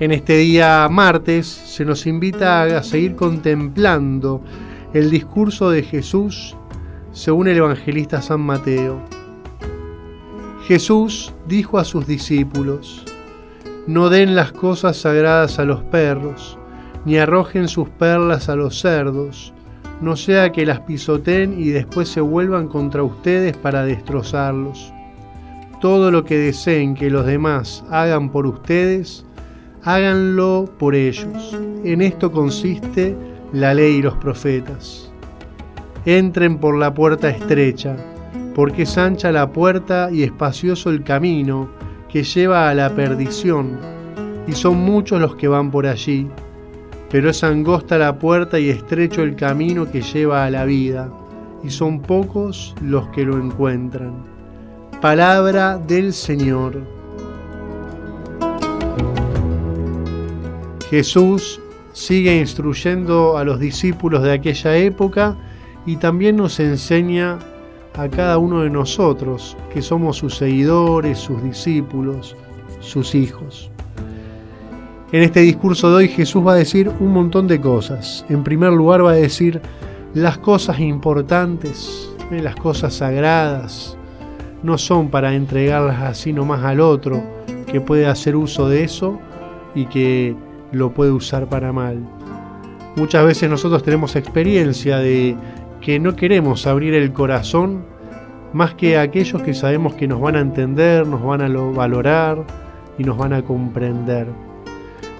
En este día martes se nos invita a seguir contemplando el discurso de Jesús según el evangelista San Mateo. Jesús dijo a sus discípulos, no den las cosas sagradas a los perros, ni arrojen sus perlas a los cerdos, no sea que las pisoteen y después se vuelvan contra ustedes para destrozarlos. Todo lo que deseen que los demás hagan por ustedes, háganlo por ellos. En esto consiste la ley y los profetas. Entren por la puerta estrecha, porque es ancha la puerta y espacioso el camino que lleva a la perdición, y son muchos los que van por allí, pero es angosta la puerta y estrecho el camino que lleva a la vida, y son pocos los que lo encuentran. Palabra del Señor. Jesús sigue instruyendo a los discípulos de aquella época y también nos enseña a cada uno de nosotros, que somos sus seguidores, sus discípulos, sus hijos. En este discurso de hoy Jesús va a decir un montón de cosas. En primer lugar va a decir las cosas importantes, eh, las cosas sagradas, no son para entregarlas así nomás al otro, que puede hacer uso de eso y que lo puede usar para mal. Muchas veces nosotros tenemos experiencia de que no queremos abrir el corazón más que a aquellos que sabemos que nos van a entender, nos van a valorar y nos van a comprender.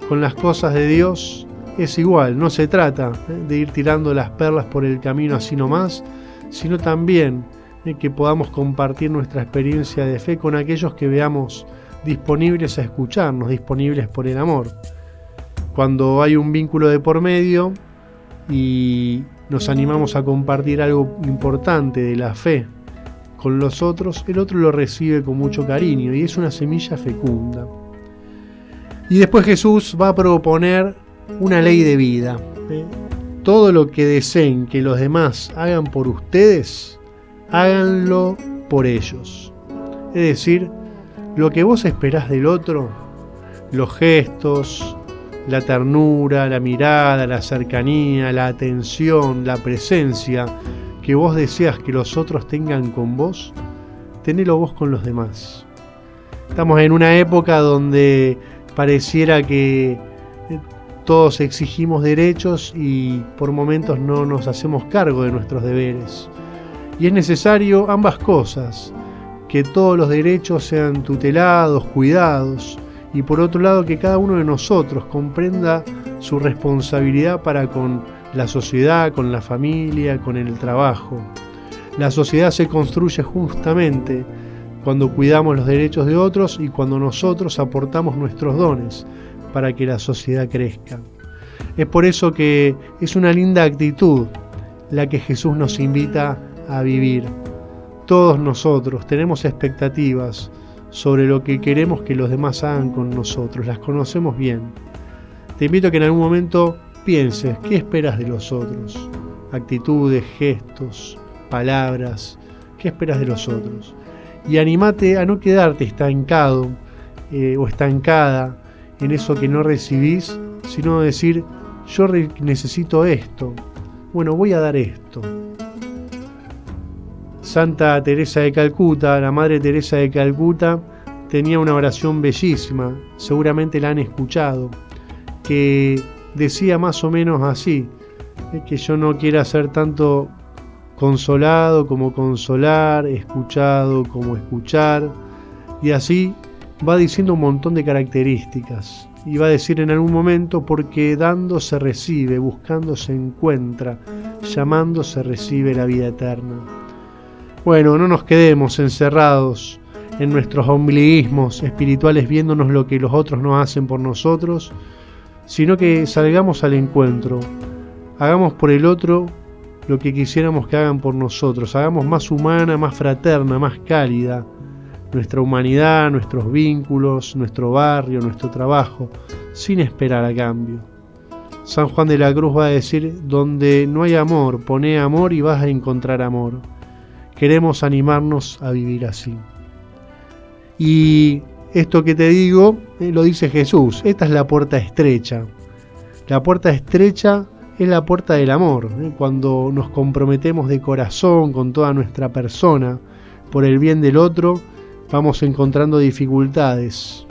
Con las cosas de Dios es igual, no se trata ¿eh? de ir tirando las perlas por el camino así nomás, sino también ¿eh? que podamos compartir nuestra experiencia de fe con aquellos que veamos disponibles a escucharnos, disponibles por el amor. Cuando hay un vínculo de por medio y nos animamos a compartir algo importante de la fe con los otros, el otro lo recibe con mucho cariño y es una semilla fecunda. Y después Jesús va a proponer una ley de vida. Todo lo que deseen que los demás hagan por ustedes, háganlo por ellos. Es decir, lo que vos esperás del otro, los gestos, la ternura, la mirada, la cercanía, la atención, la presencia que vos deseas que los otros tengan con vos, tenelo vos con los demás. Estamos en una época donde pareciera que eh, todos exigimos derechos y por momentos no nos hacemos cargo de nuestros deberes. Y es necesario ambas cosas, que todos los derechos sean tutelados, cuidados, y por otro lado que cada uno de nosotros comprenda su responsabilidad para con la sociedad, con la familia, con el trabajo. La sociedad se construye justamente cuando cuidamos los derechos de otros y cuando nosotros aportamos nuestros dones para que la sociedad crezca. Es por eso que es una linda actitud la que Jesús nos invita a vivir. Todos nosotros tenemos expectativas sobre lo que queremos que los demás hagan con nosotros, las conocemos bien. Te invito a que en algún momento pienses, ¿qué esperas de los otros? Actitudes, gestos, palabras, ¿qué esperas de los otros? Y animate a no quedarte estancado eh, o estancada en eso que no recibís, sino decir, yo necesito esto, bueno, voy a dar esto. Santa Teresa de Calcuta, la Madre Teresa de Calcuta, tenía una oración bellísima, seguramente la han escuchado, que decía más o menos así, que yo no quiera ser tanto consolado como consolar, escuchado como escuchar, y así va diciendo un montón de características. Y va a decir en algún momento, porque dando se recibe, buscando se encuentra, llamando se recibe la vida eterna. Bueno, no nos quedemos encerrados en nuestros ombliguismos espirituales viéndonos lo que los otros no hacen por nosotros, sino que salgamos al encuentro, hagamos por el otro lo que quisiéramos que hagan por nosotros, hagamos más humana, más fraterna, más cálida nuestra humanidad, nuestros vínculos, nuestro barrio, nuestro trabajo, sin esperar a cambio. San Juan de la Cruz va a decir, donde no hay amor, pone amor y vas a encontrar amor. Queremos animarnos a vivir así. Y esto que te digo eh, lo dice Jesús, esta es la puerta estrecha. La puerta estrecha es la puerta del amor, ¿eh? cuando nos comprometemos de corazón con toda nuestra persona por el bien del otro, vamos encontrando dificultades,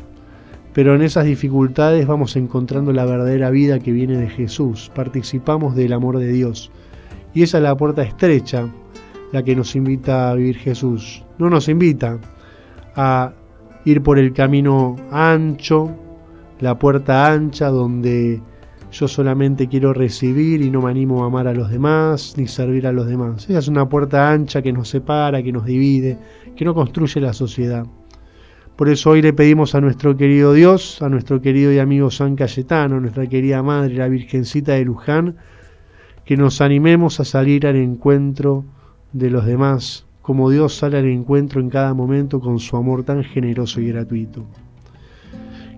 pero en esas dificultades vamos encontrando la verdadera vida que viene de Jesús, participamos del amor de Dios. Y esa es la puerta estrecha, la que nos invita a vivir Jesús. No nos invita a ir por el camino ancho, la puerta ancha donde yo solamente quiero recibir y no me animo a amar a los demás ni servir a los demás. Esa es una puerta ancha que nos separa, que nos divide, que no construye la sociedad. Por eso hoy le pedimos a nuestro querido Dios, a nuestro querido y amigo San Cayetano, nuestra querida Madre, la Virgencita de Luján, que nos animemos a salir al encuentro de los demás, como Dios sale al encuentro en cada momento con su amor tan generoso y gratuito.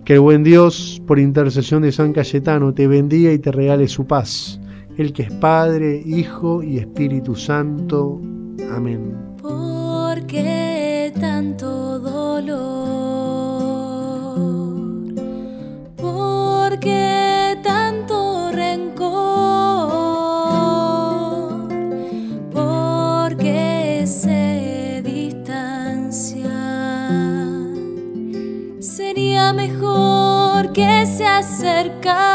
Que el buen Dios, por intercesión de San Cayetano, te bendiga y te regale su paz, el que es Padre, Hijo y Espíritu Santo. Amén. ¿Por qué tanto dolor? ¿Por qué se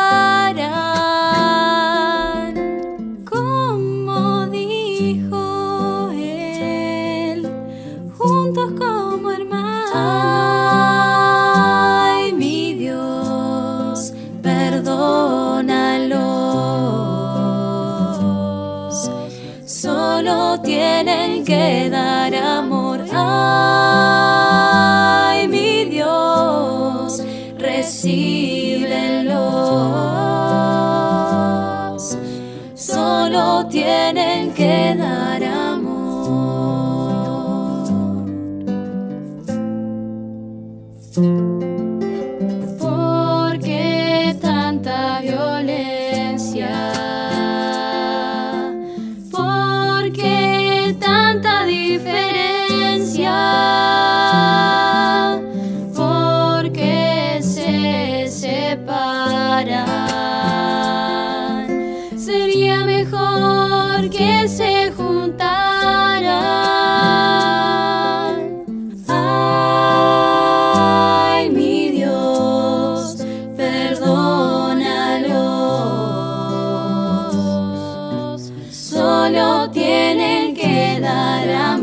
tienen que dar se juntaran. Ay, mi Dios, perdónalos. Solo tienen que dar amor.